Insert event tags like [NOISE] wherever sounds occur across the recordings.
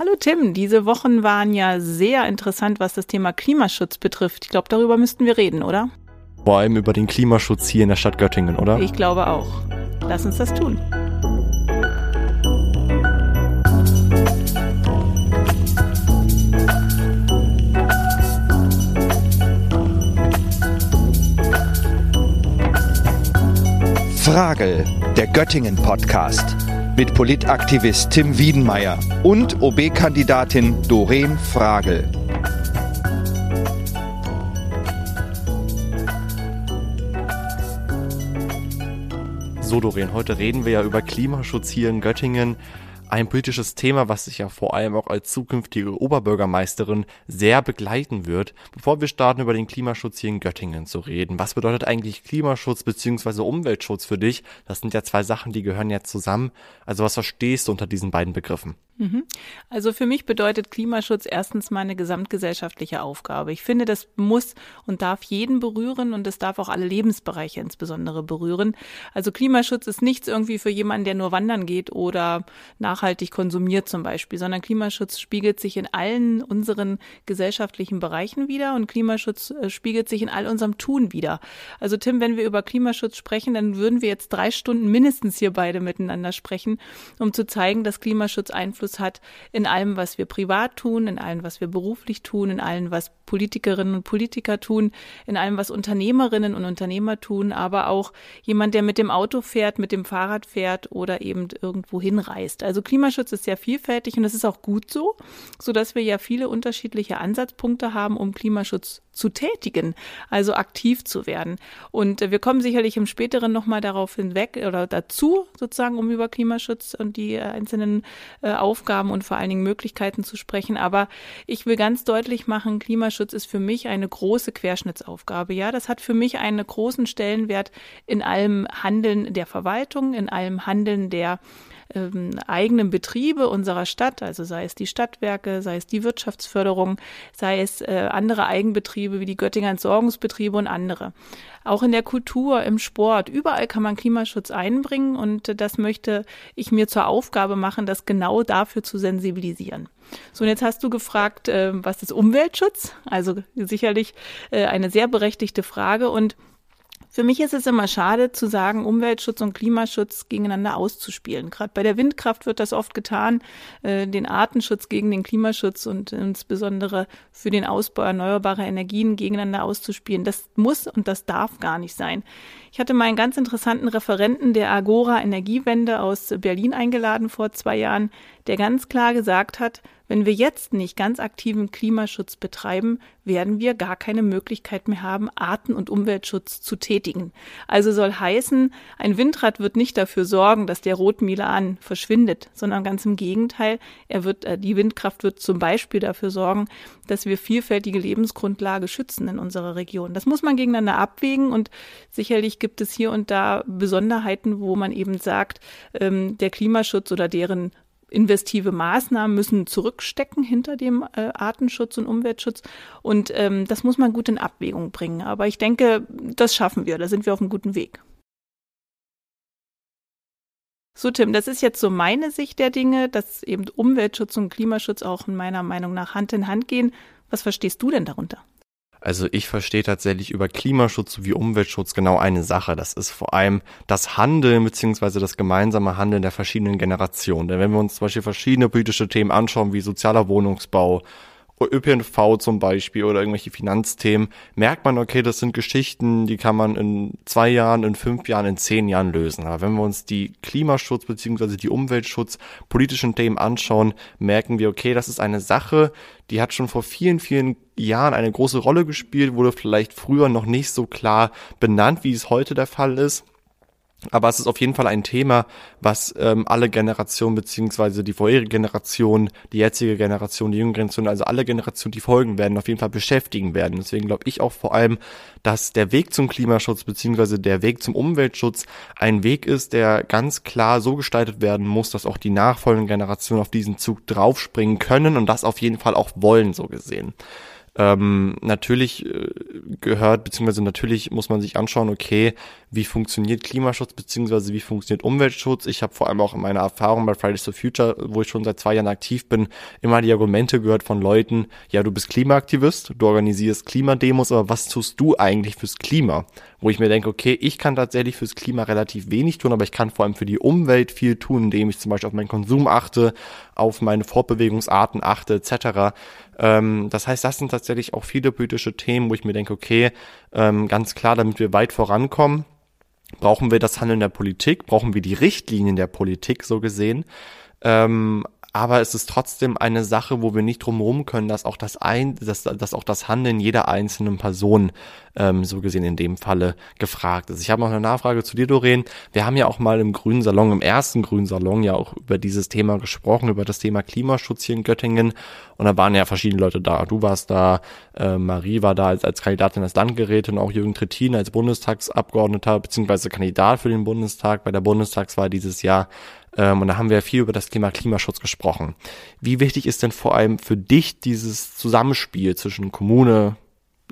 Hallo Tim, diese Wochen waren ja sehr interessant, was das Thema Klimaschutz betrifft. Ich glaube, darüber müssten wir reden, oder? Vor allem über den Klimaschutz hier in der Stadt Göttingen, oder? Ich glaube auch. Lass uns das tun. Frage, der Göttingen Podcast mit Politaktivist Tim Wiedenmeier und OB-Kandidatin Doreen Fragel. So, Doreen, heute reden wir ja über Klimaschutz hier in Göttingen ein politisches Thema, was sich ja vor allem auch als zukünftige Oberbürgermeisterin sehr begleiten wird. Bevor wir starten, über den Klimaschutz hier in Göttingen zu reden. Was bedeutet eigentlich Klimaschutz bzw. Umweltschutz für dich? Das sind ja zwei Sachen, die gehören ja zusammen. Also was verstehst du unter diesen beiden Begriffen? Mhm. Also für mich bedeutet Klimaschutz erstens mal eine gesamtgesellschaftliche Aufgabe. Ich finde, das muss und darf jeden berühren und es darf auch alle Lebensbereiche insbesondere berühren. Also Klimaschutz ist nichts irgendwie für jemanden, der nur wandern geht oder nachhaltig konsumiert zum Beispiel, sondern Klimaschutz spiegelt sich in allen unseren gesellschaftlichen Bereichen wieder und Klimaschutz äh, spiegelt sich in all unserem Tun wieder. Also Tim, wenn wir über Klimaschutz sprechen, dann würden wir jetzt drei Stunden mindestens hier beide miteinander sprechen, um zu zeigen, dass Klimaschutz Einfluss Einfluss hat in allem, was wir privat tun, in allem, was wir beruflich tun, in allem, was Politikerinnen und Politiker tun, in allem, was Unternehmerinnen und Unternehmer tun, aber auch jemand, der mit dem Auto fährt, mit dem Fahrrad fährt oder eben irgendwo hinreist. Also Klimaschutz ist sehr vielfältig und das ist auch gut so, so dass wir ja viele unterschiedliche Ansatzpunkte haben, um Klimaschutz zu tätigen, also aktiv zu werden. Und wir kommen sicherlich im späteren nochmal darauf hinweg oder dazu, sozusagen, um über Klimaschutz und die einzelnen äh, Aufgaben und vor allen Dingen Möglichkeiten zu sprechen. Aber ich will ganz deutlich machen, Klimaschutz ist für mich eine große Querschnittsaufgabe. Ja, das hat für mich einen großen Stellenwert in allem Handeln der Verwaltung, in allem Handeln der ähm, eigenen Betriebe unserer Stadt, also sei es die Stadtwerke, sei es die Wirtschaftsförderung, sei es äh, andere Eigenbetriebe wie die Göttinger Entsorgungsbetriebe und andere. Auch in der Kultur, im Sport, überall kann man Klimaschutz einbringen und das möchte ich mir zur Aufgabe machen, das genau dafür zu sensibilisieren. So, und jetzt hast du gefragt, äh, was ist Umweltschutz? Also sicherlich äh, eine sehr berechtigte Frage und für mich ist es immer schade zu sagen, Umweltschutz und Klimaschutz gegeneinander auszuspielen. Gerade bei der Windkraft wird das oft getan, äh, den Artenschutz gegen den Klimaschutz und insbesondere für den Ausbau erneuerbarer Energien gegeneinander auszuspielen. Das muss und das darf gar nicht sein. Ich hatte mal einen ganz interessanten Referenten der Agora Energiewende aus Berlin eingeladen vor zwei Jahren, der ganz klar gesagt hat, wenn wir jetzt nicht ganz aktiven Klimaschutz betreiben, werden wir gar keine Möglichkeit mehr haben, Arten- und Umweltschutz zu tätigen. Also soll heißen, ein Windrad wird nicht dafür sorgen, dass der Rotmilan verschwindet, sondern ganz im Gegenteil, er wird, äh, die Windkraft wird zum Beispiel dafür sorgen, dass wir vielfältige Lebensgrundlage schützen in unserer Region. Das muss man gegeneinander abwägen und sicherlich gibt es hier und da Besonderheiten, wo man eben sagt, ähm, der Klimaschutz oder deren investive Maßnahmen müssen zurückstecken hinter dem äh, Artenschutz und Umweltschutz. Und ähm, das muss man gut in Abwägung bringen. Aber ich denke, das schaffen wir. Da sind wir auf einem guten Weg. So, Tim, das ist jetzt so meine Sicht der Dinge, dass eben Umweltschutz und Klimaschutz auch in meiner Meinung nach Hand in Hand gehen. Was verstehst du denn darunter? Also ich verstehe tatsächlich über Klimaschutz sowie Umweltschutz genau eine Sache. Das ist vor allem das Handeln beziehungsweise das gemeinsame Handeln der verschiedenen Generationen. Denn wenn wir uns zum Beispiel verschiedene politische Themen anschauen, wie sozialer Wohnungsbau, ÖPNV zum Beispiel oder irgendwelche Finanzthemen, merkt man, okay, das sind Geschichten, die kann man in zwei Jahren, in fünf Jahren, in zehn Jahren lösen. Aber wenn wir uns die Klimaschutz beziehungsweise die Umweltschutz politischen Themen anschauen, merken wir, okay, das ist eine Sache, die hat schon vor vielen, vielen Jahren eine große Rolle gespielt, wurde vielleicht früher noch nicht so klar benannt, wie es heute der Fall ist. Aber es ist auf jeden Fall ein Thema, was ähm, alle Generationen beziehungsweise die vorherige Generation, die jetzige Generation, die jüngere Generation, also alle Generationen, die folgen werden, auf jeden Fall beschäftigen werden. Deswegen glaube ich auch vor allem, dass der Weg zum Klimaschutz beziehungsweise der Weg zum Umweltschutz ein Weg ist, der ganz klar so gestaltet werden muss, dass auch die nachfolgenden Generationen auf diesen Zug draufspringen können und das auf jeden Fall auch wollen, so gesehen. Ähm, natürlich äh, gehört, beziehungsweise natürlich muss man sich anschauen, okay, wie funktioniert Klimaschutz, beziehungsweise wie funktioniert Umweltschutz. Ich habe vor allem auch in meiner Erfahrung bei Fridays for Future, wo ich schon seit zwei Jahren aktiv bin, immer die Argumente gehört von Leuten, ja, du bist Klimaaktivist, du organisierst Klimademos, aber was tust du eigentlich fürs Klima? Wo ich mir denke, okay, ich kann tatsächlich fürs Klima relativ wenig tun, aber ich kann vor allem für die Umwelt viel tun, indem ich zum Beispiel auf meinen Konsum achte, auf meine Fortbewegungsarten achte, etc. Ähm, das heißt, das sind tatsächlich auch viele politische Themen, wo ich mir denke, okay, ähm, ganz klar, damit wir weit vorankommen, brauchen wir das Handeln der Politik, brauchen wir die Richtlinien der Politik so gesehen. Ähm, aber es ist trotzdem eine Sache, wo wir nicht drumherum können, dass auch das ein, dass, dass auch das Handeln jeder einzelnen Person ähm, so gesehen in dem Falle gefragt ist. Ich habe noch eine Nachfrage zu dir, Doreen. Wir haben ja auch mal im Grünen Salon, im ersten Grünen Salon ja auch über dieses Thema gesprochen, über das Thema Klimaschutz hier in Göttingen. Und da waren ja verschiedene Leute da. Du warst da, äh, Marie war da als, als Kandidatin als Landgerätin, auch Jürgen Trittin als Bundestagsabgeordneter beziehungsweise Kandidat für den Bundestag bei der Bundestagswahl dieses Jahr. Ähm, und da haben wir viel über das Thema Klimaschutz gesprochen. Wie wichtig ist denn vor allem für dich dieses Zusammenspiel zwischen Kommune,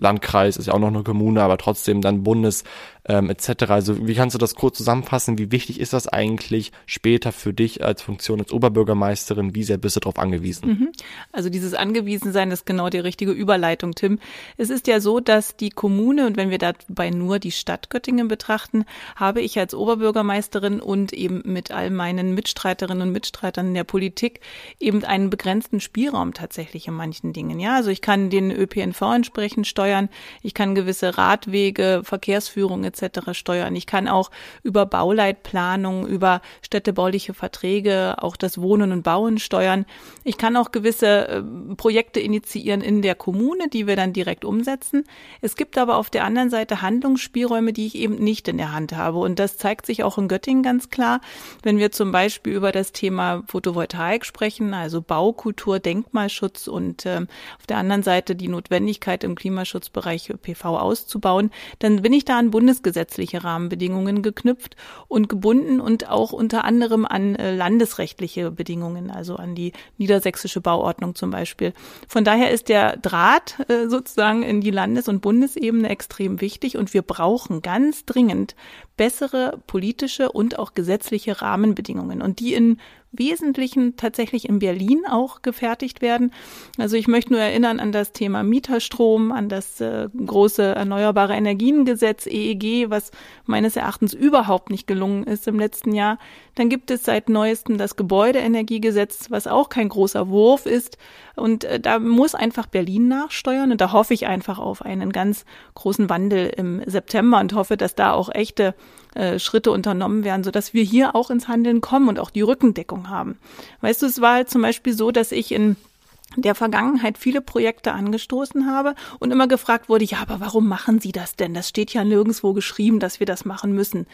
Landkreis ist ja auch noch eine Kommune, aber trotzdem dann Bundes, ähm, etc. Also wie kannst du das kurz zusammenfassen? Wie wichtig ist das eigentlich später für dich als Funktion als Oberbürgermeisterin? Wie sehr bist du darauf angewiesen? Mhm. Also dieses Angewiesensein ist genau die richtige Überleitung, Tim. Es ist ja so, dass die Kommune, und wenn wir dabei nur die Stadt Göttingen betrachten, habe ich als Oberbürgermeisterin und eben mit all meinen Mitstreiterinnen und Mitstreitern in der Politik eben einen begrenzten Spielraum tatsächlich in manchen Dingen. Ja, also ich kann den ÖPNV entsprechend steuern, ich kann gewisse Radwege, Verkehrsführung etc etc. steuern. Ich kann auch über Bauleitplanung, über städtebauliche Verträge auch das Wohnen und Bauen steuern. Ich kann auch gewisse äh, Projekte initiieren in der Kommune, die wir dann direkt umsetzen. Es gibt aber auf der anderen Seite Handlungsspielräume, die ich eben nicht in der Hand habe. Und das zeigt sich auch in Göttingen ganz klar, wenn wir zum Beispiel über das Thema Photovoltaik sprechen, also Baukultur, Denkmalschutz und äh, auf der anderen Seite die Notwendigkeit im Klimaschutzbereich PV auszubauen, dann bin ich da an Bundesgesetz gesetzliche Rahmenbedingungen geknüpft und gebunden und auch unter anderem an äh, landesrechtliche Bedingungen, also an die niedersächsische Bauordnung zum Beispiel. Von daher ist der Draht äh, sozusagen in die Landes- und Bundesebene extrem wichtig und wir brauchen ganz dringend bessere politische und auch gesetzliche Rahmenbedingungen und die in Wesentlichen tatsächlich in Berlin auch gefertigt werden. Also ich möchte nur erinnern an das Thema Mieterstrom, an das äh, große Erneuerbare Energiengesetz EEG, was meines Erachtens überhaupt nicht gelungen ist im letzten Jahr. Dann gibt es seit neuestem das Gebäudeenergiegesetz, was auch kein großer Wurf ist. Und äh, da muss einfach Berlin nachsteuern. Und da hoffe ich einfach auf einen ganz großen Wandel im September und hoffe, dass da auch echte äh, Schritte unternommen werden, sodass wir hier auch ins Handeln kommen und auch die Rückendeckung haben. Weißt du, es war halt zum Beispiel so, dass ich in der Vergangenheit viele Projekte angestoßen habe und immer gefragt wurde, ja, aber warum machen Sie das denn? Das steht ja nirgendwo geschrieben, dass wir das machen müssen.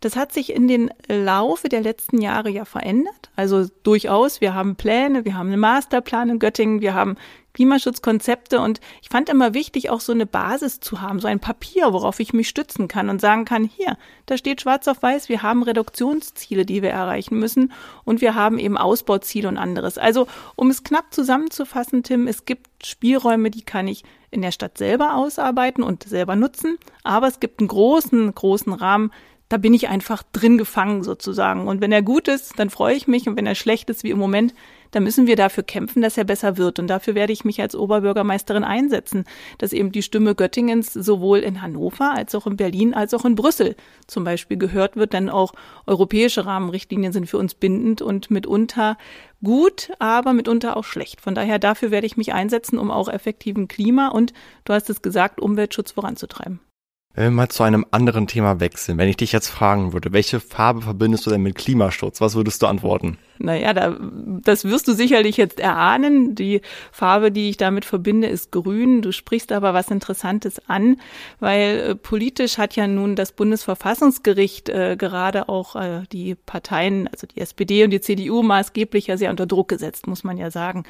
Das hat sich in den Laufe der letzten Jahre ja verändert. Also durchaus, wir haben Pläne, wir haben einen Masterplan in Göttingen, wir haben Klimaschutzkonzepte und ich fand immer wichtig, auch so eine Basis zu haben, so ein Papier, worauf ich mich stützen kann und sagen kann, hier, da steht schwarz auf weiß, wir haben Reduktionsziele, die wir erreichen müssen und wir haben eben Ausbauziele und anderes. Also, um es knapp zusammenzufassen, Tim, es gibt Spielräume, die kann ich in der Stadt selber ausarbeiten und selber nutzen, aber es gibt einen großen, großen Rahmen, da bin ich einfach drin gefangen sozusagen. Und wenn er gut ist, dann freue ich mich. Und wenn er schlecht ist, wie im Moment, dann müssen wir dafür kämpfen, dass er besser wird. Und dafür werde ich mich als Oberbürgermeisterin einsetzen, dass eben die Stimme Göttingens sowohl in Hannover als auch in Berlin als auch in Brüssel zum Beispiel gehört wird. Denn auch europäische Rahmenrichtlinien sind für uns bindend und mitunter gut, aber mitunter auch schlecht. Von daher dafür werde ich mich einsetzen, um auch effektiven Klima und, du hast es gesagt, Umweltschutz voranzutreiben. Wenn wir mal zu einem anderen Thema wechseln, wenn ich dich jetzt fragen würde, welche Farbe verbindest du denn mit Klimaschutz? Was würdest du antworten? Naja, da, das wirst du sicherlich jetzt erahnen. Die Farbe, die ich damit verbinde, ist grün. Du sprichst aber was Interessantes an, weil äh, politisch hat ja nun das Bundesverfassungsgericht äh, gerade auch äh, die Parteien, also die SPD und die CDU maßgeblich ja sehr unter Druck gesetzt, muss man ja sagen.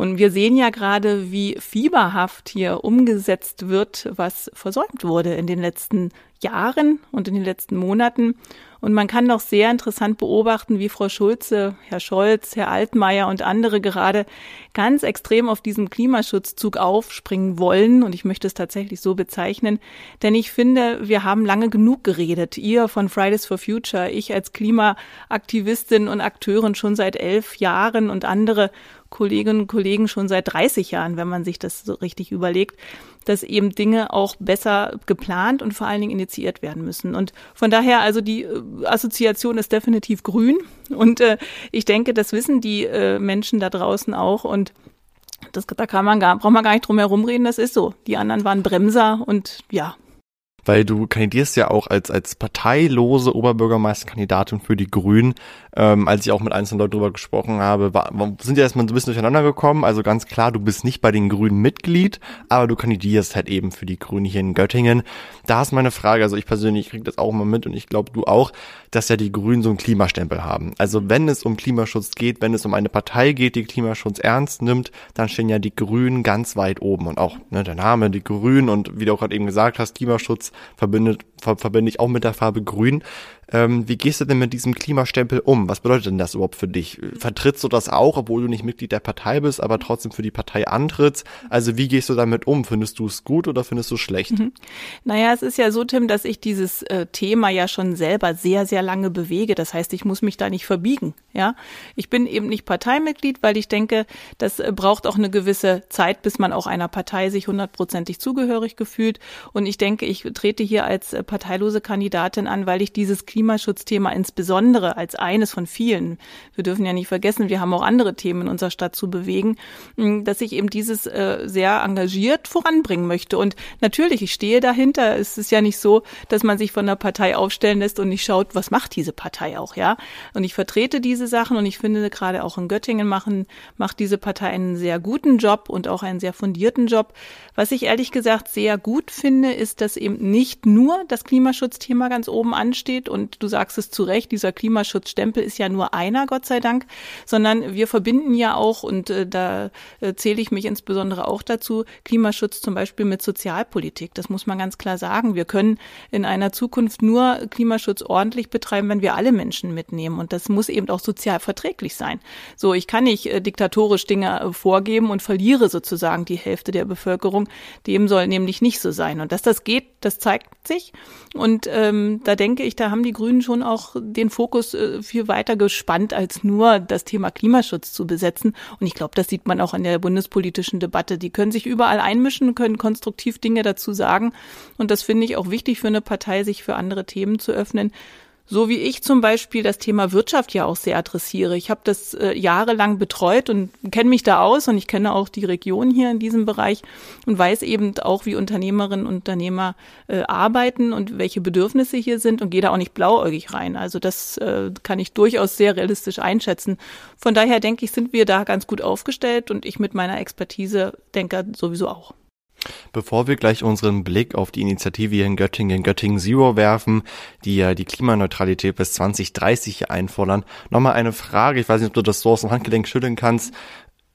Und wir sehen ja gerade, wie fieberhaft hier umgesetzt wird, was versäumt wurde in den letzten Jahren und in den letzten Monaten. Und man kann noch sehr interessant beobachten, wie Frau Schulze, Herr Scholz, Herr Altmaier und andere gerade ganz extrem auf diesen Klimaschutzzug aufspringen wollen. Und ich möchte es tatsächlich so bezeichnen. Denn ich finde, wir haben lange genug geredet. Ihr von Fridays for Future, ich als Klimaaktivistin und Akteurin schon seit elf Jahren und andere Kolleginnen und Kollegen schon seit 30 Jahren, wenn man sich das so richtig überlegt, dass eben Dinge auch besser geplant und vor allen Dingen initiiert werden müssen. Und von daher, also die äh, Assoziation ist definitiv grün. Und äh, ich denke, das wissen die äh, Menschen da draußen auch. Und das, da kann man gar, braucht man gar nicht drum herum reden, das ist so. Die anderen waren Bremser und ja, weil du kandidierst ja auch als, als parteilose Oberbürgermeisterkandidatin für die Grünen. Ähm, als ich auch mit einzelnen Leuten drüber gesprochen habe, war, sind ja erstmal so ein bisschen durcheinander gekommen. Also ganz klar, du bist nicht bei den Grünen Mitglied, aber du kandidierst halt eben für die Grünen hier in Göttingen. Da ist meine Frage, also ich persönlich kriege das auch mal mit und ich glaube du auch, dass ja die Grünen so einen Klimastempel haben. Also wenn es um Klimaschutz geht, wenn es um eine Partei geht, die Klimaschutz ernst nimmt, dann stehen ja die Grünen ganz weit oben und auch ne, der Name, die Grünen und wie du auch gerade eben gesagt hast, Klimaschutz verbindet, ver verbinde ich auch mit der Farbe Grün. Ähm, wie gehst du denn mit diesem Klimastempel um? Was bedeutet denn das überhaupt für dich? Vertrittst du das auch, obwohl du nicht Mitglied der Partei bist, aber trotzdem für die Partei antrittst? Also wie gehst du damit um? Findest du es gut oder findest du es schlecht? Mhm. Naja, es ist ja so, Tim, dass ich dieses äh, Thema ja schon selber sehr, sehr lange bewege. Das heißt, ich muss mich da nicht verbiegen. Ja, ich bin eben nicht Parteimitglied, weil ich denke, das äh, braucht auch eine gewisse Zeit, bis man auch einer Partei sich hundertprozentig zugehörig gefühlt. Und ich denke, ich trete hier als äh, parteilose Kandidatin an, weil ich dieses Klima Klimaschutzthema insbesondere als eines von vielen, wir dürfen ja nicht vergessen, wir haben auch andere Themen in unserer Stadt zu bewegen, dass ich eben dieses äh, sehr engagiert voranbringen möchte. Und natürlich, ich stehe dahinter. Es ist ja nicht so, dass man sich von der Partei aufstellen lässt und nicht schaut, was macht diese Partei auch, ja. Und ich vertrete diese Sachen und ich finde gerade auch in Göttingen machen, macht diese Partei einen sehr guten Job und auch einen sehr fundierten Job. Was ich ehrlich gesagt sehr gut finde, ist, dass eben nicht nur das Klimaschutzthema ganz oben ansteht und du sagst es zu Recht, dieser Klimaschutzstempel ist ja nur einer, Gott sei Dank, sondern wir verbinden ja auch, und äh, da äh, zähle ich mich insbesondere auch dazu, Klimaschutz zum Beispiel mit Sozialpolitik. Das muss man ganz klar sagen. Wir können in einer Zukunft nur Klimaschutz ordentlich betreiben, wenn wir alle Menschen mitnehmen. Und das muss eben auch sozial verträglich sein. So, ich kann nicht äh, diktatorisch Dinge äh, vorgeben und verliere sozusagen die Hälfte der Bevölkerung. Dem soll nämlich nicht so sein. Und dass das geht, das zeigt sich. Und ähm, da denke ich, da haben die Grünen schon auch den Fokus äh, viel weiter gespannt, als nur das Thema Klimaschutz zu besetzen. Und ich glaube, das sieht man auch in der bundespolitischen Debatte. Die können sich überall einmischen, können konstruktiv Dinge dazu sagen. Und das finde ich auch wichtig für eine Partei, sich für andere Themen zu öffnen. So wie ich zum Beispiel das Thema Wirtschaft ja auch sehr adressiere. Ich habe das äh, jahrelang betreut und kenne mich da aus und ich kenne auch die Region hier in diesem Bereich und weiß eben auch, wie Unternehmerinnen und Unternehmer äh, arbeiten und welche Bedürfnisse hier sind und gehe da auch nicht blauäugig rein. Also das äh, kann ich durchaus sehr realistisch einschätzen. Von daher denke ich, sind wir da ganz gut aufgestellt und ich mit meiner Expertise denke sowieso auch. Bevor wir gleich unseren Blick auf die Initiative hier in Göttingen, Göttingen Zero werfen, die ja die Klimaneutralität bis 2030 einfordern, nochmal eine Frage. Ich weiß nicht, ob du das so aus dem Handgelenk schütteln kannst.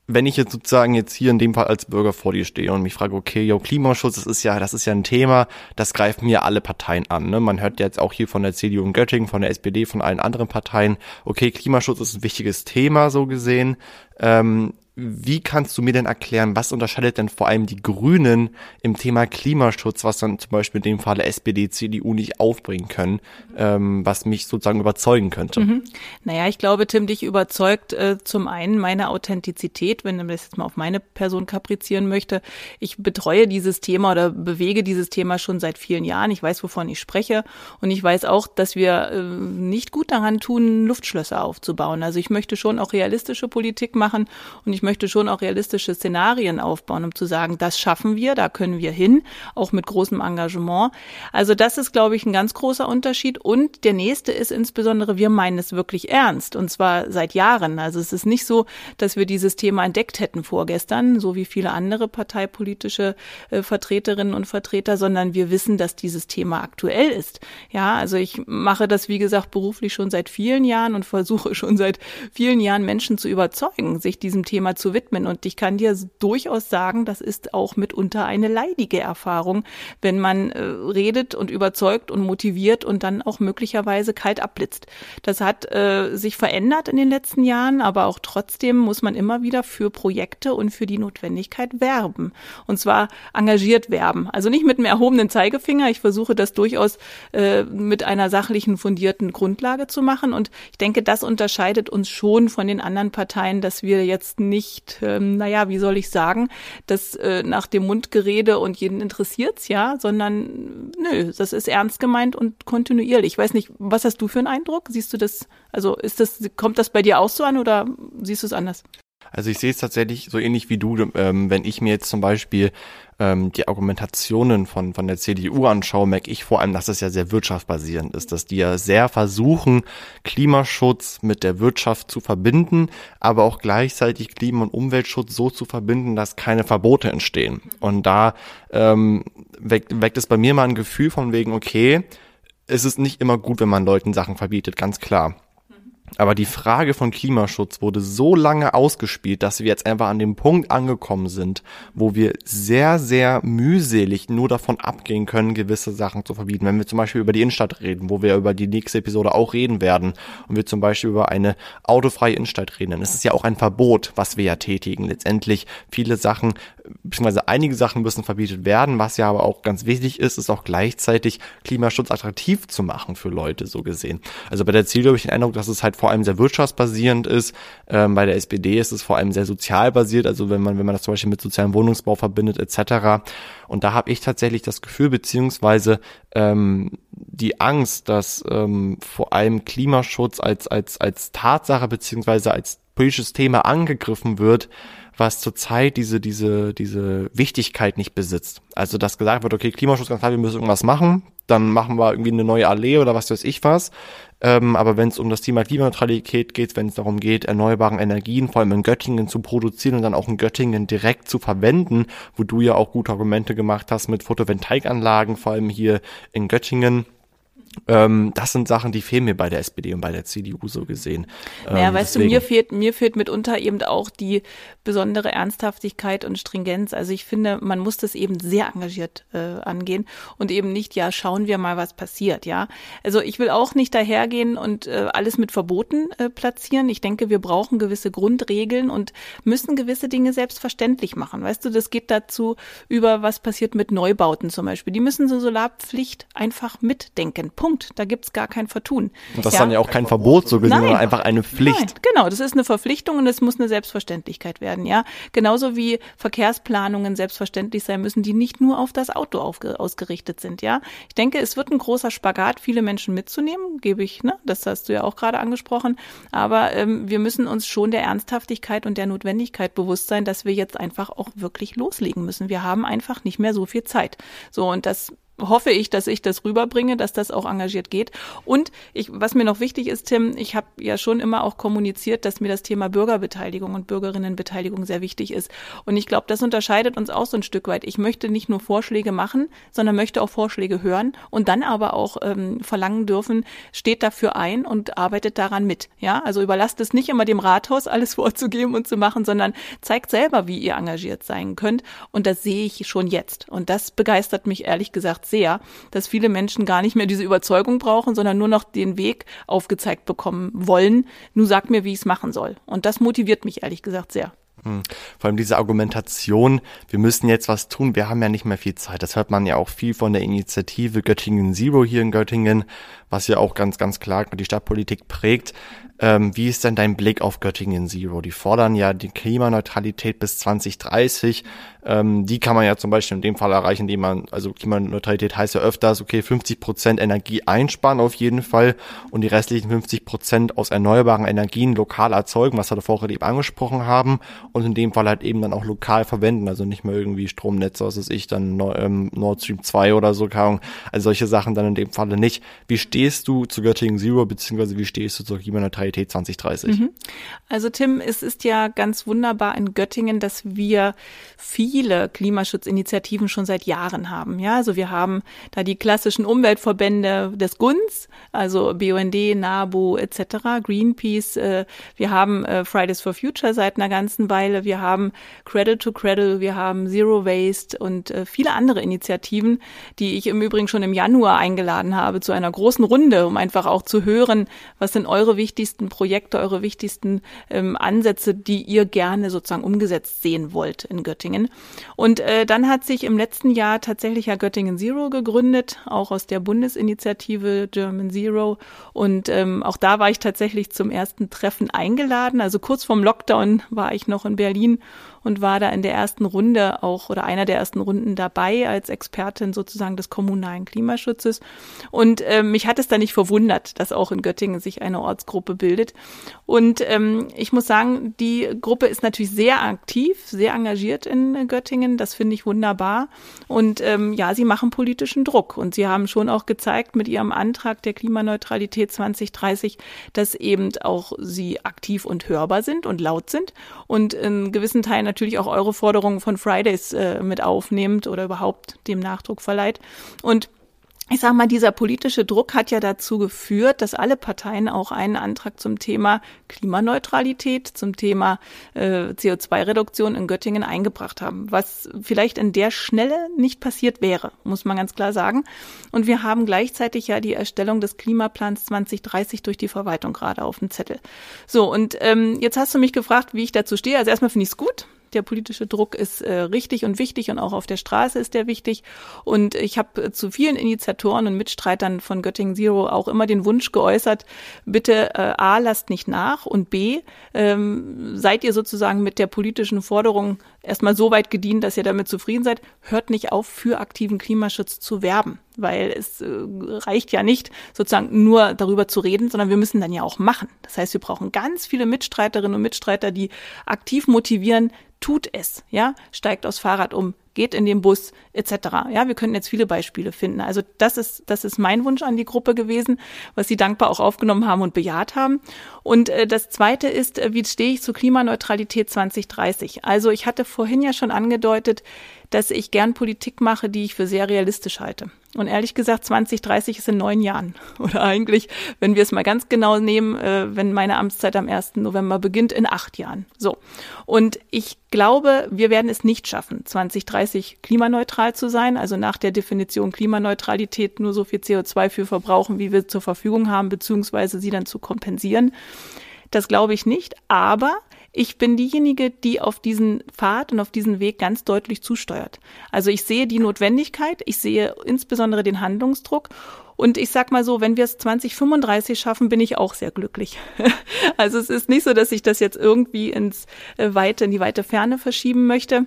Wenn ich jetzt sozusagen jetzt hier in dem Fall als Bürger vor dir stehe und mich frage, okay, yo, Klimaschutz, das ist ja, das ist ja ein Thema, das greifen mir alle Parteien an. Ne? Man hört jetzt auch hier von der CDU in Göttingen, von der SPD, von allen anderen Parteien, okay, Klimaschutz ist ein wichtiges Thema, so gesehen. Ähm, wie kannst du mir denn erklären, was unterscheidet denn vor allem die Grünen im Thema Klimaschutz, was dann zum Beispiel in dem Falle SPD, CDU nicht aufbringen können, ähm, was mich sozusagen überzeugen könnte? Mhm. Naja, ich glaube, Tim, dich überzeugt äh, zum einen meine Authentizität, wenn man das jetzt mal auf meine Person kaprizieren möchte. Ich betreue dieses Thema oder bewege dieses Thema schon seit vielen Jahren. Ich weiß, wovon ich spreche und ich weiß auch, dass wir äh, nicht gut daran tun, Luftschlösser aufzubauen. Also ich möchte schon auch realistische Politik machen und ich möchte schon auch realistische Szenarien aufbauen, um zu sagen, das schaffen wir, da können wir hin, auch mit großem Engagement. Also das ist, glaube ich, ein ganz großer Unterschied. Und der nächste ist insbesondere, wir meinen es wirklich ernst und zwar seit Jahren. Also es ist nicht so, dass wir dieses Thema entdeckt hätten vorgestern, so wie viele andere parteipolitische äh, Vertreterinnen und Vertreter, sondern wir wissen, dass dieses Thema aktuell ist. Ja, also ich mache das, wie gesagt, beruflich schon seit vielen Jahren und versuche schon seit vielen Jahren Menschen zu überzeugen, sich diesem Thema Zu widmen. Und ich kann dir durchaus sagen, das ist auch mitunter eine leidige Erfahrung, wenn man äh, redet und überzeugt und motiviert und dann auch möglicherweise kalt abblitzt. Das hat äh, sich verändert in den letzten Jahren, aber auch trotzdem muss man immer wieder für Projekte und für die Notwendigkeit werben. Und zwar engagiert werben. Also nicht mit einem erhobenen Zeigefinger. Ich versuche das durchaus äh, mit einer sachlichen, fundierten Grundlage zu machen. Und ich denke, das unterscheidet uns schon von den anderen Parteien, dass wir jetzt nicht, ähm, naja, wie soll ich sagen, das äh, nach dem Mundgerede und jeden interessiert's ja, sondern nö, das ist ernst gemeint und kontinuierlich. Ich weiß nicht, was hast du für einen Eindruck? Siehst du das, also ist das, kommt das bei dir auch so an oder siehst du es anders? Also ich sehe es tatsächlich so ähnlich wie du, ähm, wenn ich mir jetzt zum Beispiel ähm, die Argumentationen von, von der CDU anschaue, merke ich vor allem, dass es ja sehr wirtschaftsbasierend ist, dass die ja sehr versuchen, Klimaschutz mit der Wirtschaft zu verbinden, aber auch gleichzeitig Klima- und Umweltschutz so zu verbinden, dass keine Verbote entstehen. Und da ähm, weckt, weckt es bei mir mal ein Gefühl von wegen, okay, es ist nicht immer gut, wenn man Leuten Sachen verbietet, ganz klar. Aber die Frage von Klimaschutz wurde so lange ausgespielt, dass wir jetzt einfach an dem Punkt angekommen sind, wo wir sehr, sehr mühselig nur davon abgehen können, gewisse Sachen zu verbieten. Wenn wir zum Beispiel über die Innenstadt reden, wo wir über die nächste Episode auch reden werden, und wir zum Beispiel über eine autofreie Innenstadt reden, dann ist es ja auch ein Verbot, was wir ja tätigen. Letztendlich viele Sachen, beziehungsweise einige Sachen müssen verbietet werden, was ja aber auch ganz wichtig ist, ist auch gleichzeitig Klimaschutz attraktiv zu machen für Leute, so gesehen. Also bei der Ziel habe ich den Eindruck, dass es halt vor allem sehr wirtschaftsbasierend ist. Ähm, bei der SPD ist es vor allem sehr sozial basiert, also wenn man, wenn man das zum Beispiel mit sozialem Wohnungsbau verbindet, etc. Und da habe ich tatsächlich das Gefühl, beziehungsweise ähm, die Angst, dass ähm, vor allem Klimaschutz als, als, als Tatsache beziehungsweise als politisches Thema angegriffen wird, was zurzeit diese, diese, diese Wichtigkeit nicht besitzt. Also, dass gesagt wird, okay, Klimaschutz, ganz klar, wir müssen irgendwas machen, dann machen wir irgendwie eine neue Allee oder was weiß ich was. Ähm, aber wenn es um das Thema Klimaneutralität geht, wenn es darum geht, erneuerbaren Energien, vor allem in Göttingen zu produzieren und dann auch in Göttingen direkt zu verwenden, wo du ja auch gute Argumente gemacht hast mit Photovoltaikanlagen, vor allem hier in Göttingen, ähm, das sind Sachen, die fehlen mir bei der SPD und bei der CDU so gesehen. Naja, ähm, weißt deswegen. du, mir fehlt, mir fehlt mitunter eben auch die besondere Ernsthaftigkeit und Stringenz. Also ich finde, man muss das eben sehr engagiert äh, angehen und eben nicht, ja, schauen wir mal, was passiert, ja. Also ich will auch nicht dahergehen und äh, alles mit Verboten äh, platzieren. Ich denke, wir brauchen gewisse Grundregeln und müssen gewisse Dinge selbstverständlich machen. Weißt du, das geht dazu über, was passiert mit Neubauten zum Beispiel. Die müssen so Solarpflicht einfach mitdenken. Punkt. Punkt. Da gibt's gar kein Vertun. Und das ja. ist dann ja auch kein Verbot so gesehen, sondern einfach eine Pflicht. Nein, genau, das ist eine Verpflichtung und es muss eine Selbstverständlichkeit werden, ja. Genauso wie Verkehrsplanungen selbstverständlich sein müssen, die nicht nur auf das Auto ausgerichtet sind, ja. Ich denke, es wird ein großer Spagat, viele Menschen mitzunehmen, gebe ich, ne? Das hast du ja auch gerade angesprochen. Aber ähm, wir müssen uns schon der Ernsthaftigkeit und der Notwendigkeit bewusst sein, dass wir jetzt einfach auch wirklich loslegen müssen. Wir haben einfach nicht mehr so viel Zeit. So, und das hoffe ich, dass ich das rüberbringe, dass das auch engagiert geht. Und ich, was mir noch wichtig ist, Tim, ich habe ja schon immer auch kommuniziert, dass mir das Thema Bürgerbeteiligung und Bürgerinnenbeteiligung sehr wichtig ist. Und ich glaube, das unterscheidet uns auch so ein Stück weit. Ich möchte nicht nur Vorschläge machen, sondern möchte auch Vorschläge hören und dann aber auch ähm, verlangen dürfen, steht dafür ein und arbeitet daran mit. Ja, also überlasst es nicht immer dem Rathaus, alles vorzugeben und zu machen, sondern zeigt selber, wie ihr engagiert sein könnt. Und das sehe ich schon jetzt. Und das begeistert mich ehrlich gesagt sehr, dass viele Menschen gar nicht mehr diese Überzeugung brauchen, sondern nur noch den Weg aufgezeigt bekommen wollen. Nun sag mir, wie ich es machen soll. Und das motiviert mich ehrlich gesagt sehr. Hm. Vor allem diese Argumentation, wir müssen jetzt was tun, wir haben ja nicht mehr viel Zeit. Das hört man ja auch viel von der Initiative Göttingen Zero hier in Göttingen, was ja auch ganz, ganz klar die Stadtpolitik prägt. Ähm, wie ist denn dein Blick auf Göttingen Zero? Die fordern ja die Klimaneutralität bis 2030. Ähm, die kann man ja zum Beispiel in dem Fall erreichen, indem man, also Klimaneutralität heißt ja öfters, okay, 50 Prozent Energie einsparen auf jeden Fall und die restlichen 50 Prozent aus erneuerbaren Energien lokal erzeugen, was wir vorher eben angesprochen haben und in dem Fall halt eben dann auch lokal verwenden, also nicht mehr irgendwie Stromnetze, was weiß ich, dann ähm, Nord Stream 2 oder so, also solche Sachen dann in dem Falle nicht. Wie stehst du zu Göttingen Zero, beziehungsweise wie stehst du zur Klimaneutralität Klimaneutralität 2030? Mhm. Also Tim, es ist ja ganz wunderbar in Göttingen, dass wir viele Klimaschutzinitiativen schon seit Jahren haben. Ja, also wir haben da die klassischen Umweltverbände des GUNS, also BUND, NABU etc., Greenpeace. Äh, wir haben äh, Fridays for Future seit einer ganzen Weile. Wir haben Cradle to Cradle, wir haben Zero Waste und äh, viele andere Initiativen, die ich im Übrigen schon im Januar eingeladen habe zu einer großen Runde, um einfach auch zu hören, was sind eure wichtigsten Projekte, eure wichtigsten ähm, Ansätze, die ihr gerne sozusagen umgesetzt sehen wollt in Göttingen. Und äh, dann hat sich im letzten Jahr tatsächlich ja Göttingen Zero gegründet, auch aus der Bundesinitiative German Zero. Und ähm, auch da war ich tatsächlich zum ersten Treffen eingeladen. Also kurz vorm Lockdown war ich noch in Berlin und war da in der ersten Runde auch oder einer der ersten Runden dabei als Expertin sozusagen des kommunalen Klimaschutzes. Und ähm, mich hat es da nicht verwundert, dass auch in Göttingen sich eine Ortsgruppe bildet. Und ähm, ich muss sagen, die Gruppe ist natürlich sehr aktiv, sehr engagiert in Göttingen. Das finde ich wunderbar. Und ähm, ja, sie machen politischen Druck. Und sie haben schon auch gezeigt mit ihrem Antrag der Klimaneutralität 2030, dass eben auch sie aktiv und hörbar sind und laut sind und in gewissen Teilen natürlich auch eure Forderungen von Fridays äh, mit aufnehmt oder überhaupt dem Nachdruck verleiht. Und ich sage mal, dieser politische Druck hat ja dazu geführt, dass alle Parteien auch einen Antrag zum Thema Klimaneutralität, zum Thema äh, CO2-Reduktion in Göttingen eingebracht haben, was vielleicht in der Schnelle nicht passiert wäre, muss man ganz klar sagen. Und wir haben gleichzeitig ja die Erstellung des Klimaplans 2030 durch die Verwaltung gerade auf dem Zettel. So, und ähm, jetzt hast du mich gefragt, wie ich dazu stehe. Also erstmal finde ich es gut, der politische Druck ist äh, richtig und wichtig und auch auf der Straße ist der wichtig. Und ich habe zu vielen Initiatoren und Mitstreitern von Göttingen Zero auch immer den Wunsch geäußert, bitte äh, A, lasst nicht nach und B, ähm, seid ihr sozusagen mit der politischen Forderung erstmal so weit gedient, dass ihr damit zufrieden seid, hört nicht auf, für aktiven Klimaschutz zu werben weil es äh, reicht ja nicht, sozusagen nur darüber zu reden, sondern wir müssen dann ja auch machen. Das heißt, wir brauchen ganz viele Mitstreiterinnen und Mitstreiter, die aktiv motivieren, tut es, ja, steigt aufs Fahrrad um, geht in den Bus etc. Ja, wir können jetzt viele Beispiele finden. Also das ist das ist mein Wunsch an die Gruppe gewesen, was sie dankbar auch aufgenommen haben und bejaht haben. Und äh, das Zweite ist, äh, wie stehe ich zu Klimaneutralität 2030? Also ich hatte vorhin ja schon angedeutet, dass ich gern Politik mache, die ich für sehr realistisch halte. Und ehrlich gesagt, 2030 ist in neun Jahren. [LAUGHS] Oder eigentlich, wenn wir es mal ganz genau nehmen, äh, wenn meine Amtszeit am 1. November beginnt, in acht Jahren. So. Und ich glaube, wir werden es nicht schaffen, 2030 klimaneutral zu sein. Also nach der Definition Klimaneutralität nur so viel CO2 für verbrauchen, wie wir zur Verfügung haben, beziehungsweise sie dann zu kompensieren. Das glaube ich nicht. Aber ich bin diejenige, die auf diesen Pfad und auf diesen Weg ganz deutlich zusteuert. Also ich sehe die Notwendigkeit, ich sehe insbesondere den Handlungsdruck und ich sag mal so, wenn wir es 2035 schaffen, bin ich auch sehr glücklich. [LAUGHS] Also es ist nicht so, dass ich das jetzt irgendwie ins äh, weite, in die weite Ferne verschieben möchte.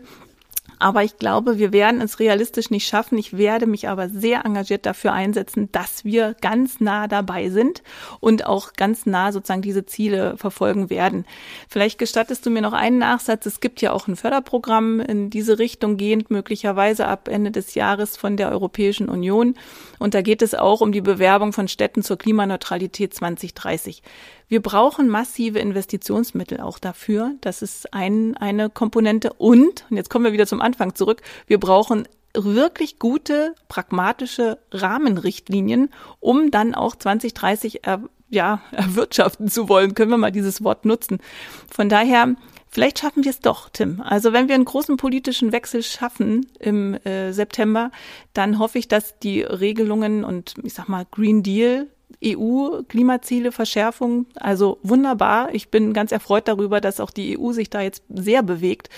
Aber ich glaube, wir werden es realistisch nicht schaffen. Ich werde mich aber sehr engagiert dafür einsetzen, dass wir ganz nah dabei sind und auch ganz nah sozusagen diese Ziele verfolgen werden. Vielleicht gestattest du mir noch einen Nachsatz. Es gibt ja auch ein Förderprogramm in diese Richtung gehend, möglicherweise ab Ende des Jahres von der Europäischen Union. Und da geht es auch um die Bewerbung von Städten zur Klimaneutralität 2030. Wir brauchen massive Investitionsmittel auch dafür. Das ist ein, eine Komponente. Und, und jetzt kommen wir wieder zum Anfang zurück, wir brauchen wirklich gute, pragmatische Rahmenrichtlinien, um dann auch 2030 er, ja, [LAUGHS] erwirtschaften zu wollen. Können wir mal dieses Wort nutzen. Von daher, Vielleicht schaffen wir es doch, Tim. Also wenn wir einen großen politischen Wechsel schaffen im äh, September, dann hoffe ich, dass die Regelungen und ich sag mal Green Deal EU-Klimaziele, Verschärfung. Also wunderbar. Ich bin ganz erfreut darüber, dass auch die EU sich da jetzt sehr bewegt.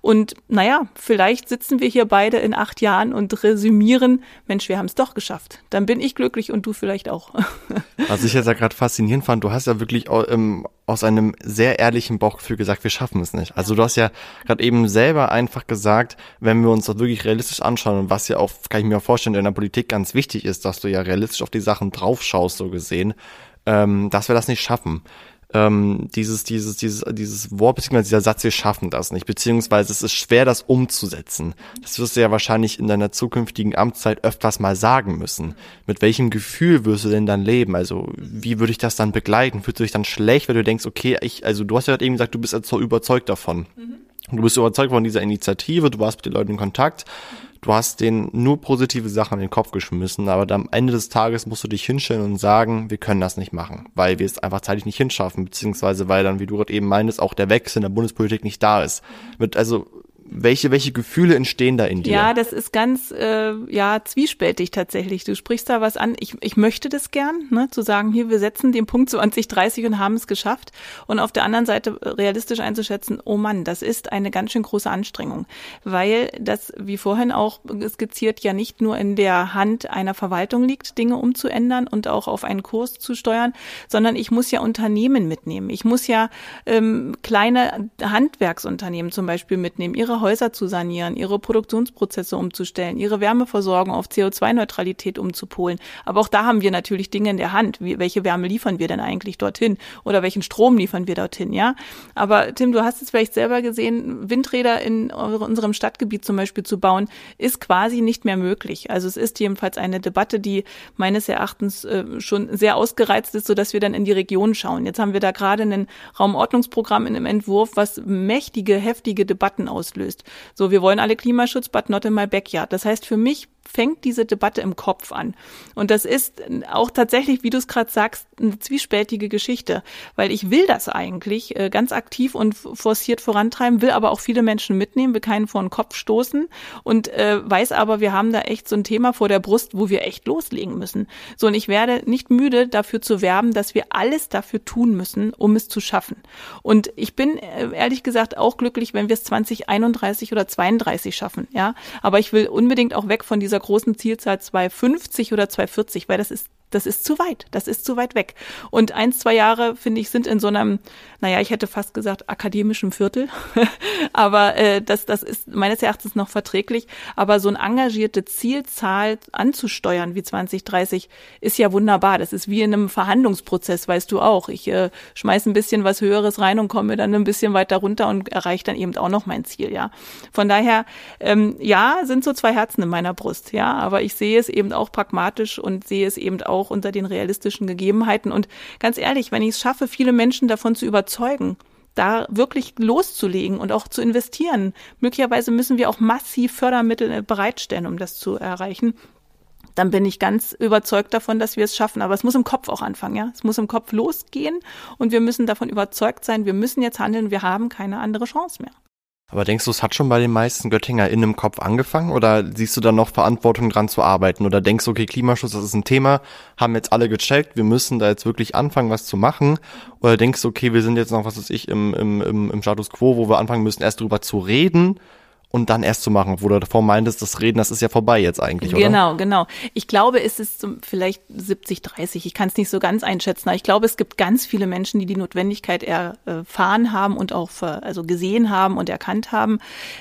Und naja, vielleicht sitzen wir hier beide in acht Jahren und resümieren, Mensch, wir haben es doch geschafft. Dann bin ich glücklich und du vielleicht auch. [LAUGHS] Was ich jetzt ja gerade faszinierend fand, du hast ja wirklich ähm, aus einem sehr ehrlichen Bauchgefühl gesagt, wir schaffen es nicht. Also du hast ja gerade eben selber einfach gesagt, wenn wir uns das wirklich realistisch anschauen und was ja auch, kann ich mir auch vorstellen, in der Politik ganz wichtig ist, dass du ja realistisch auf die Sachen draufschaust, so gesehen, ähm, dass wir das nicht schaffen. Ähm, dieses, dieses, dieses, dieses Wort, beziehungsweise dieser Satz, wir schaffen das nicht, beziehungsweise es ist schwer, das umzusetzen. Das wirst du ja wahrscheinlich in deiner zukünftigen Amtszeit öfters mal sagen müssen. Mit welchem Gefühl wirst du denn dann leben? Also, wie würde ich das dann begleiten? Fühlst du dich dann schlecht, weil du denkst, okay, ich, also du hast ja eben gesagt, du bist so überzeugt davon. Mhm. Du bist überzeugt von dieser Initiative, du warst mit den Leuten in Kontakt. Mhm du hast denen nur positive Sachen in den Kopf geschmissen, aber am Ende des Tages musst du dich hinstellen und sagen, wir können das nicht machen, weil wir es einfach zeitlich nicht hinschaffen, beziehungsweise weil dann, wie du gerade eben meintest, auch der Wechsel in der Bundespolitik nicht da ist. Mit, also welche, welche Gefühle entstehen da in dir? Ja, das ist ganz äh, ja zwiespältig tatsächlich. Du sprichst da was an. Ich, ich möchte das gern, ne, zu sagen, hier, wir setzen den Punkt 2030 und haben es geschafft. Und auf der anderen Seite realistisch einzuschätzen, oh Mann, das ist eine ganz schön große Anstrengung. Weil das, wie vorhin auch skizziert, ja nicht nur in der Hand einer Verwaltung liegt, Dinge umzuändern und auch auf einen Kurs zu steuern, sondern ich muss ja Unternehmen mitnehmen. Ich muss ja ähm, kleine Handwerksunternehmen zum Beispiel mitnehmen, ihre Häuser zu sanieren, ihre Produktionsprozesse umzustellen, ihre Wärmeversorgung auf CO2-Neutralität umzupolen. Aber auch da haben wir natürlich Dinge in der Hand. Wie, welche Wärme liefern wir denn eigentlich dorthin? Oder welchen Strom liefern wir dorthin, ja? Aber Tim, du hast es vielleicht selber gesehen, Windräder in unserem Stadtgebiet zum Beispiel zu bauen, ist quasi nicht mehr möglich. Also es ist jedenfalls eine Debatte, die meines Erachtens äh, schon sehr ausgereizt ist, sodass wir dann in die Region schauen. Jetzt haben wir da gerade ein Raumordnungsprogramm in einem Entwurf, was mächtige, heftige Debatten auslöst gelöst. So, wir wollen alle Klimaschutz, but not in my backyard. Das heißt, für mich fängt diese Debatte im Kopf an. Und das ist auch tatsächlich, wie du es gerade sagst, eine zwiespältige Geschichte, weil ich will das eigentlich äh, ganz aktiv und forciert vorantreiben, will aber auch viele Menschen mitnehmen, will keinen vor den Kopf stoßen und äh, weiß aber, wir haben da echt so ein Thema vor der Brust, wo wir echt loslegen müssen. So, und ich werde nicht müde, dafür zu werben, dass wir alles dafür tun müssen, um es zu schaffen. Und ich bin äh, ehrlich gesagt auch glücklich, wenn wir es 2031 oder 32 schaffen, ja. Aber ich will unbedingt auch weg von dieser großen Zielzahl 250 oder 240, weil das ist das ist zu weit, das ist zu weit weg. Und eins, zwei Jahre, finde ich, sind in so einem, naja, ich hätte fast gesagt, akademischen Viertel. [LAUGHS] aber äh, das, das ist meines Erachtens noch verträglich. Aber so eine engagierte Zielzahl anzusteuern wie 2030 ist ja wunderbar. Das ist wie in einem Verhandlungsprozess, weißt du auch. Ich äh, schmeiß ein bisschen was Höheres rein und komme dann ein bisschen weiter runter und erreiche dann eben auch noch mein Ziel, ja. Von daher, ähm, ja, sind so zwei Herzen in meiner Brust, ja. Aber ich sehe es eben auch pragmatisch und sehe es eben auch auch unter den realistischen Gegebenheiten. Und ganz ehrlich, wenn ich es schaffe, viele Menschen davon zu überzeugen, da wirklich loszulegen und auch zu investieren. Möglicherweise müssen wir auch massiv Fördermittel bereitstellen, um das zu erreichen. Dann bin ich ganz überzeugt davon, dass wir es schaffen. Aber es muss im Kopf auch anfangen, ja. Es muss im Kopf losgehen und wir müssen davon überzeugt sein, wir müssen jetzt handeln, wir haben keine andere Chance mehr. Aber denkst du, es hat schon bei den meisten Göttinger in einem Kopf angefangen oder siehst du da noch Verantwortung dran zu arbeiten oder denkst du, okay, Klimaschutz, das ist ein Thema, haben jetzt alle gecheckt, wir müssen da jetzt wirklich anfangen, was zu machen? Oder denkst du, okay, wir sind jetzt noch, was weiß ich, im, im, im Status Quo, wo wir anfangen müssen, erst drüber zu reden und dann erst zu machen, wo du davor meintest, das Reden, das ist ja vorbei jetzt eigentlich, oder? Genau, genau. Ich glaube, es ist vielleicht 70, 30. Ich kann es nicht so ganz einschätzen, aber ich glaube, es gibt ganz viele Menschen, die die Notwendigkeit erfahren haben und auch also gesehen haben und erkannt haben.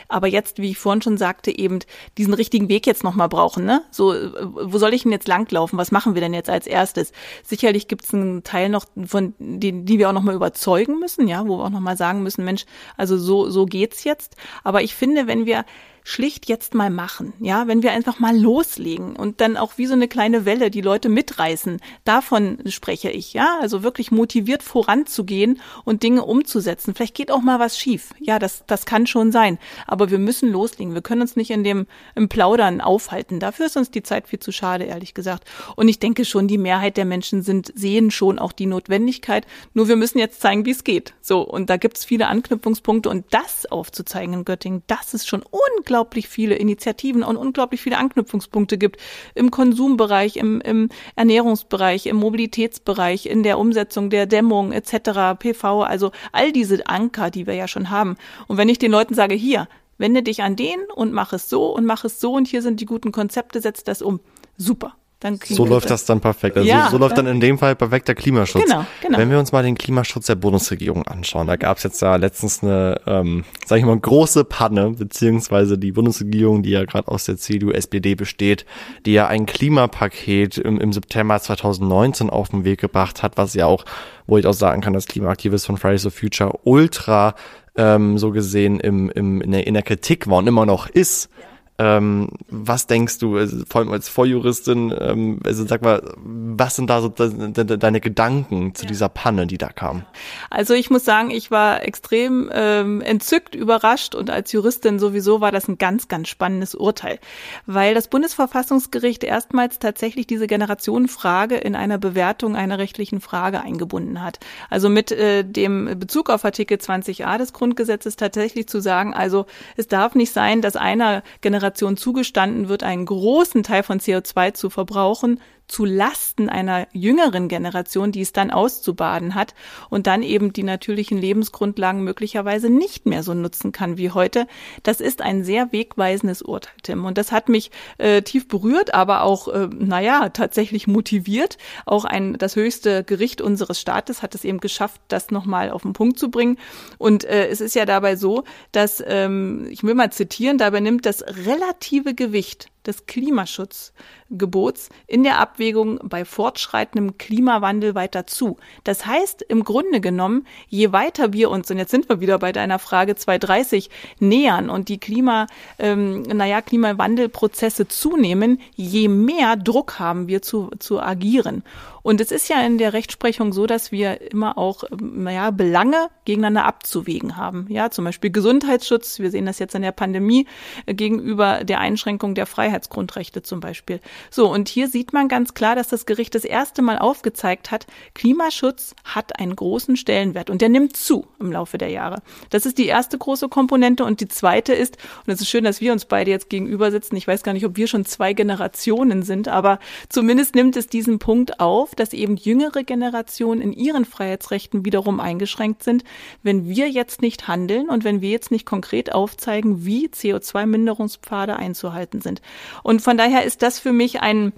Aber jetzt, wie ich vorhin schon sagte, eben diesen richtigen Weg jetzt nochmal brauchen. Ne? So, wo soll ich denn jetzt langlaufen? Was machen wir denn jetzt als erstes? Sicherlich gibt es einen Teil noch, von denen, die wir auch nochmal überzeugen müssen, ja, wo wir auch nochmal sagen müssen, Mensch, also so, so geht's jetzt. Aber ich finde, wenn wenn wir schlicht jetzt mal machen, ja, wenn wir einfach mal loslegen und dann auch wie so eine kleine Welle die Leute mitreißen, davon spreche ich, ja, also wirklich motiviert voranzugehen und Dinge umzusetzen. Vielleicht geht auch mal was schief, ja, das, das kann schon sein, aber wir müssen loslegen. Wir können uns nicht in dem im Plaudern aufhalten. Dafür ist uns die Zeit viel zu schade, ehrlich gesagt. Und ich denke schon, die Mehrheit der Menschen sind sehen schon auch die Notwendigkeit. Nur wir müssen jetzt zeigen, wie es geht. So und da gibt es viele Anknüpfungspunkte und das aufzuzeigen in Göttingen, das ist schon unglaublich unglaublich viele Initiativen und unglaublich viele Anknüpfungspunkte gibt im Konsumbereich, im, im Ernährungsbereich, im Mobilitätsbereich, in der Umsetzung der Dämmung etc., PV, also all diese Anker, die wir ja schon haben. Und wenn ich den Leuten sage, hier, wende dich an den und mach es so und mach es so und hier sind die guten Konzepte, setz das um. Super Dann so läuft das dann perfekt. Also ja, so, so läuft dann in dem Fall perfekter Klimaschutz. Genau, genau. Wenn wir uns mal den Klimaschutz der Bundesregierung anschauen, da gab es jetzt ja letztens eine, ähm, sag ich mal, große Panne, beziehungsweise die Bundesregierung, die ja gerade aus der CDU, SPD besteht, die ja ein Klimapaket im, im September 2019 auf den Weg gebracht hat, was ja auch, wo ich auch sagen kann, dass Klimaaktivist von Fridays for Future ultra ähm, so gesehen im, im, in, der, in der Kritik war und immer noch ist. Ja ähm, was denkst du, also, vor allem als Vorjuristin, ähm, also sag mal, was sind da so de, de, deine Gedanken zu ja. dieser Panne, die da kam? Also ich muss sagen, ich war extrem ähm, entzückt, überrascht und als Juristin sowieso war das ein ganz, ganz spannendes Urteil, weil das Bundesverfassungsgericht erstmals tatsächlich diese Generationenfrage in einer Bewertung einer rechtlichen Frage eingebunden hat. Also mit äh, dem Bezug auf Artikel 20a des Grundgesetzes tatsächlich zu sagen, also es darf nicht sein, dass einer Generation Generation zugestanden wird, einen großen Teil von CO2 zu verbrauchen, zu Lasten einer jüngeren Generation, die es dann auszubaden hat und dann eben die natürlichen Lebensgrundlagen möglicherweise nicht mehr so nutzen kann wie heute. Das ist ein sehr wegweisendes Urteil, Tim. Und das hat mich äh, tief berührt, aber auch, äh, naja, tatsächlich motiviert. Auch ein, das höchste Gericht unseres Staates hat es eben geschafft, das nochmal auf den Punkt zu bringen. Und äh, es ist ja dabei so, dass, ähm, ich will mal zitieren, dabei nimmt das relative Gewicht des Klimaschutzgebots in der Abwägung bei fortschreitendem Klimawandel weiter zu. Das heißt im Grunde genommen, je weiter wir uns, und jetzt sind wir wieder bei deiner Frage 230, nähern und die Klima, ähm, naja, Klimawandelprozesse zunehmen, je mehr Druck haben wir zu, zu agieren. Und es ist ja in der Rechtsprechung so, dass wir immer auch, naja, Belange gegeneinander abzuwägen haben. Ja, zum Beispiel Gesundheitsschutz. Wir sehen das jetzt in der Pandemie äh, gegenüber der Einschränkung der Freiheitsgrundrechte zum Beispiel. So. Und hier sieht man ganz klar, dass das Gericht das erste Mal aufgezeigt hat, Klimaschutz hat einen großen Stellenwert und der nimmt zu im Laufe der Jahre. Das ist die erste große Komponente und die zweite ist, und es ist schön, dass wir uns beide jetzt gegenüber sitzen. Ich weiß gar nicht, ob wir schon zwei Generationen sind, aber zumindest nimmt es diesen Punkt auf, dass eben jüngere Generationen in ihren Freiheitsrechten wiederum eingeschränkt sind, wenn wir jetzt nicht handeln und wenn wir jetzt nicht konkret aufzeigen, wie CO2-Minderungspfade einzuhalten sind. Und von daher ist das für mich ein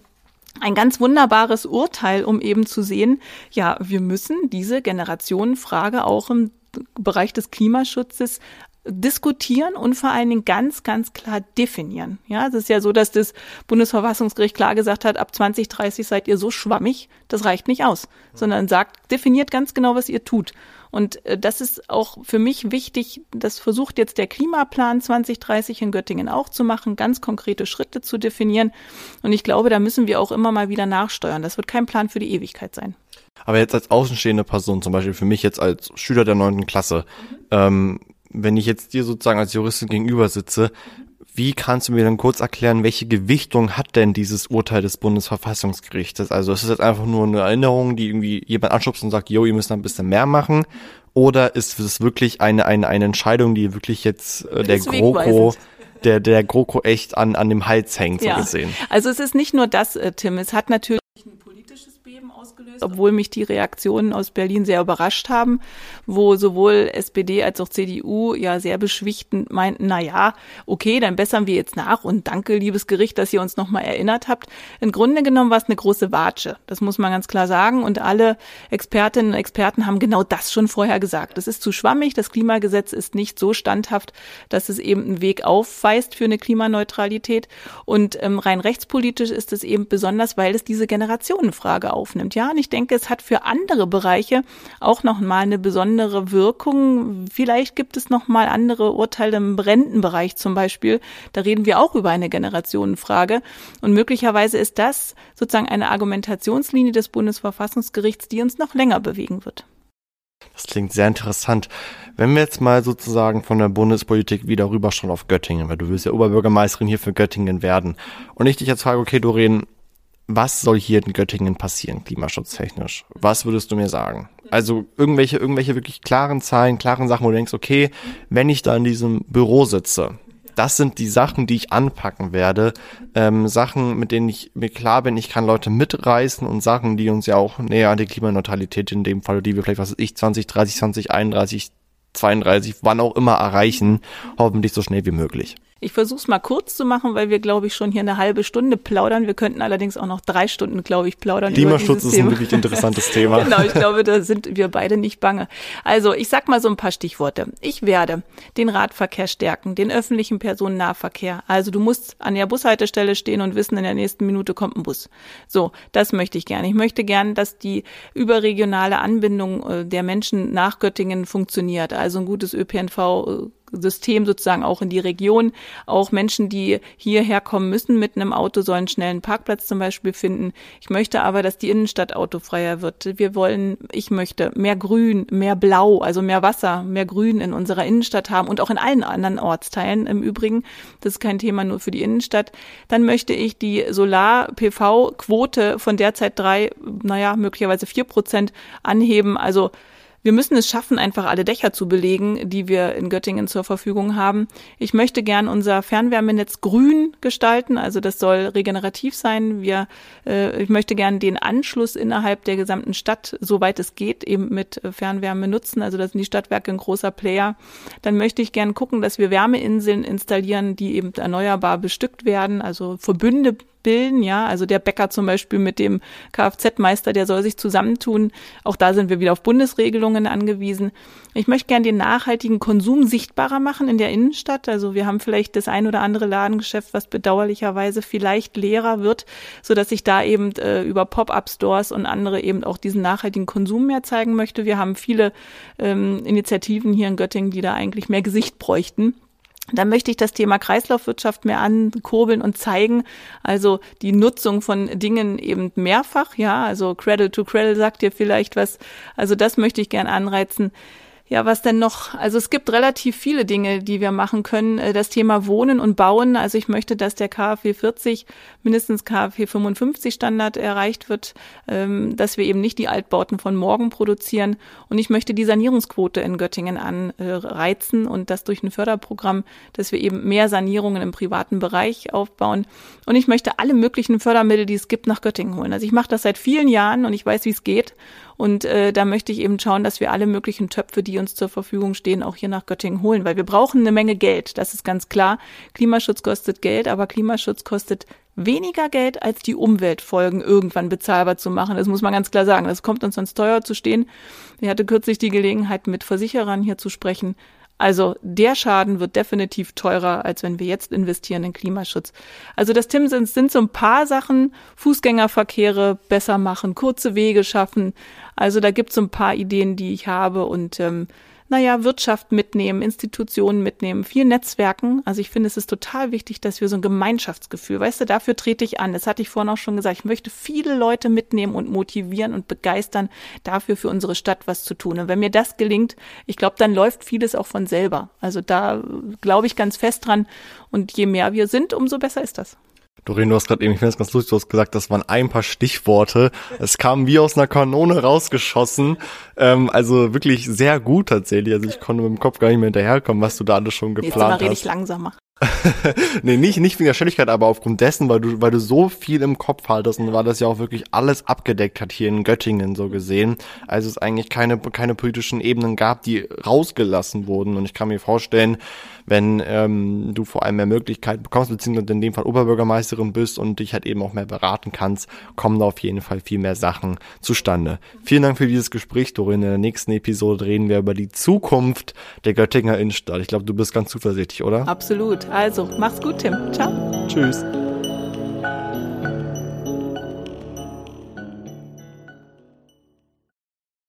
ein ganz wunderbares Urteil, um eben zu sehen, ja, wir müssen diese Generationenfrage auch im Bereich des Klimaschutzes diskutieren und vor allen Dingen ganz, ganz klar definieren. Ja, es ist ja so, dass das Bundesverfassungsgericht klar gesagt hat, ab 2030 seid ihr so schwammig, das reicht nicht aus, sondern sagt, definiert ganz genau, was ihr tut. Und äh, das ist auch für mich wichtig, das versucht jetzt der Klimaplan 2030 in Göttingen auch zu machen, ganz konkrete Schritte zu definieren. Und ich glaube, da müssen wir auch immer mal wieder nachsteuern. Das wird kein Plan für die Ewigkeit sein. Aber jetzt als außenstehende Person, zum Beispiel für mich jetzt als Schüler der neunten Klasse, mhm. ähm, wenn ich jetzt dir sozusagen als Juristin gegenüber sitze, wie kannst du mir dann kurz erklären, welche Gewichtung hat denn dieses Urteil des Bundesverfassungsgerichtes? Also ist es jetzt einfach nur eine Erinnerung, die irgendwie jemand anschubst und sagt, yo, ihr müsst ein bisschen mehr machen? Oder ist es wirklich eine, eine, eine Entscheidung, die wirklich jetzt äh, der GroKo der, der GroKo echt an, an dem Hals hängt, so ja. gesehen. Also es ist nicht nur das, äh, Tim, es hat natürlich ausgelöst, obwohl mich die Reaktionen aus Berlin sehr überrascht haben, wo sowohl SPD als auch CDU ja sehr beschwichtend meinten, na ja, okay, dann bessern wir jetzt nach und danke, liebes Gericht, dass ihr uns nochmal erinnert habt. Im Grunde genommen war es eine große Watsche. Das muss man ganz klar sagen. Und alle Expertinnen und Experten haben genau das schon vorher gesagt. Das ist zu schwammig. Das Klimagesetz ist nicht so standhaft, dass es eben einen Weg aufweist für eine Klimaneutralität. Und ähm, rein rechtspolitisch ist es eben besonders, weil es diese Generationenfrage aufnimmt. Ja, und ich denke, es hat für andere Bereiche auch noch mal eine besondere Wirkung. Vielleicht gibt es noch mal andere Urteile im Rentenbereich zum Beispiel. Da reden wir auch über eine Generationenfrage. Und möglicherweise ist das sozusagen eine Argumentationslinie des Bundesverfassungsgerichts, die uns noch länger bewegen wird. Das klingt sehr interessant. Wenn wir jetzt mal sozusagen von der Bundespolitik wieder rüberschauen auf Göttingen, weil du willst ja Oberbürgermeisterin hier für Göttingen werden. Und ich dich jetzt frage, okay, Doreen, was soll hier in Göttingen passieren, klimaschutztechnisch? Was würdest du mir sagen? Also irgendwelche, irgendwelche wirklich klaren Zahlen, klaren Sachen, wo du denkst, okay, wenn ich da in diesem Büro sitze, das sind die Sachen, die ich anpacken werde. Ähm, Sachen, mit denen ich mir klar bin, ich kann Leute mitreißen und Sachen, die uns ja auch näher an die Klimaneutralität in dem Fall, die wir vielleicht, was weiß ich, 20, 30, 20, 31, 32, wann auch immer erreichen, hoffentlich so schnell wie möglich. Ich versuche es mal kurz zu machen, weil wir, glaube ich, schon hier eine halbe Stunde plaudern. Wir könnten allerdings auch noch drei Stunden, glaube ich, plaudern. Klimaschutz ist ein wirklich interessantes Thema. [LAUGHS] genau, ich glaube, da sind wir beide nicht bange. Also, ich sag mal so ein paar Stichworte. Ich werde den Radverkehr stärken, den öffentlichen Personennahverkehr. Also, du musst an der Bushaltestelle stehen und wissen, in der nächsten Minute kommt ein Bus. So, das möchte ich gerne. Ich möchte gerne, dass die überregionale Anbindung äh, der Menschen nach Göttingen funktioniert. Also ein gutes ÖPNV System sozusagen auch in die Region. Auch Menschen, die hierher kommen müssen mit einem Auto, sollen schnell einen Parkplatz zum Beispiel finden. Ich möchte aber, dass die Innenstadt autofreier wird. Wir wollen, ich möchte mehr Grün, mehr Blau, also mehr Wasser, mehr Grün in unserer Innenstadt haben und auch in allen anderen Ortsteilen im Übrigen. Das ist kein Thema nur für die Innenstadt. Dann möchte ich die Solar-PV-Quote von derzeit drei, naja, möglicherweise vier Prozent anheben. Also wir müssen es schaffen, einfach alle Dächer zu belegen, die wir in Göttingen zur Verfügung haben. Ich möchte gern unser Fernwärmenetz grün gestalten, also das soll regenerativ sein. Wir, äh, ich möchte gern den Anschluss innerhalb der gesamten Stadt, soweit es geht, eben mit Fernwärme nutzen. Also das sind die Stadtwerke ein großer Player. Dann möchte ich gern gucken, dass wir Wärmeinseln installieren, die eben erneuerbar bestückt werden, also Verbünde bilden, ja, also der Bäcker zum Beispiel mit dem Kfz-Meister, der soll sich zusammentun. Auch da sind wir wieder auf Bundesregelungen angewiesen. Ich möchte gern den nachhaltigen Konsum sichtbarer machen in der Innenstadt. Also wir haben vielleicht das ein oder andere Ladengeschäft, was bedauerlicherweise vielleicht leerer wird, so dass ich da eben äh, über Pop-up-Stores und andere eben auch diesen nachhaltigen Konsum mehr zeigen möchte. Wir haben viele ähm, Initiativen hier in Göttingen, die da eigentlich mehr Gesicht bräuchten. Dann möchte ich das Thema Kreislaufwirtschaft mehr ankurbeln und zeigen, also die Nutzung von Dingen eben mehrfach, ja, also Cradle to Cradle sagt dir vielleicht was, also das möchte ich gern anreizen. Ja, was denn noch? Also es gibt relativ viele Dinge, die wir machen können. Äh, das Thema Wohnen und Bauen. Also ich möchte, dass der KfW 40 mindestens KfW 55 Standard erreicht wird, ähm, dass wir eben nicht die Altbauten von morgen produzieren. Und ich möchte die Sanierungsquote in Göttingen anreizen und das durch ein Förderprogramm, dass wir eben mehr Sanierungen im privaten Bereich aufbauen. Und ich möchte alle möglichen Fördermittel, die es gibt, nach Göttingen holen. Also ich mache das seit vielen Jahren und ich weiß, wie es geht. Und äh, da möchte ich eben schauen, dass wir alle möglichen Töpfe, die uns zur Verfügung stehen, auch hier nach Göttingen holen, weil wir brauchen eine Menge Geld. Das ist ganz klar. Klimaschutz kostet Geld, aber Klimaschutz kostet weniger Geld als die Umweltfolgen irgendwann bezahlbar zu machen. Das muss man ganz klar sagen. Das kommt uns sonst teuer zu stehen. Ich hatte kürzlich die Gelegenheit, mit Versicherern hier zu sprechen. Also der Schaden wird definitiv teurer, als wenn wir jetzt investieren in Klimaschutz. Also das Tim sind, sind so ein paar Sachen, Fußgängerverkehre besser machen, kurze Wege schaffen. Also da gibt es so ein paar Ideen, die ich habe und ähm, naja, Wirtschaft mitnehmen, Institutionen mitnehmen, viel Netzwerken. Also ich finde, es ist total wichtig, dass wir so ein Gemeinschaftsgefühl, weißt du, dafür trete ich an. Das hatte ich vorhin auch schon gesagt. Ich möchte viele Leute mitnehmen und motivieren und begeistern, dafür für unsere Stadt was zu tun. Und wenn mir das gelingt, ich glaube, dann läuft vieles auch von selber. Also da glaube ich ganz fest dran. Und je mehr wir sind, umso besser ist das. Doreen, du hast gerade eben, ich finde das ganz lustig, du hast gesagt, das waren ein paar Stichworte. Es kam wie aus einer Kanone rausgeschossen. Ähm, also wirklich sehr gut tatsächlich. Also ich konnte mit dem Kopf gar nicht mehr hinterherkommen, was du da alles schon geplant Jetzt mal rede ich langsamer. [LAUGHS] nee, nicht, nicht wegen der Schnelligkeit, aber aufgrund dessen, weil du, weil du so viel im Kopf haltest und weil das ja auch wirklich alles abgedeckt hat hier in Göttingen so gesehen. Also es eigentlich keine, keine politischen Ebenen gab, die rausgelassen wurden. Und ich kann mir vorstellen, wenn ähm, du vor allem mehr Möglichkeiten bekommst, beziehungsweise in dem Fall Oberbürgermeisterin bist und dich halt eben auch mehr beraten kannst, kommen da auf jeden Fall viel mehr Sachen zustande. Vielen Dank für dieses Gespräch, Dorin. In der nächsten Episode reden wir über die Zukunft der Göttinger Innenstadt. Ich glaube, du bist ganz zuversichtlich, oder? Absolut. Also, mach's gut, Tim. Ciao. Tschüss.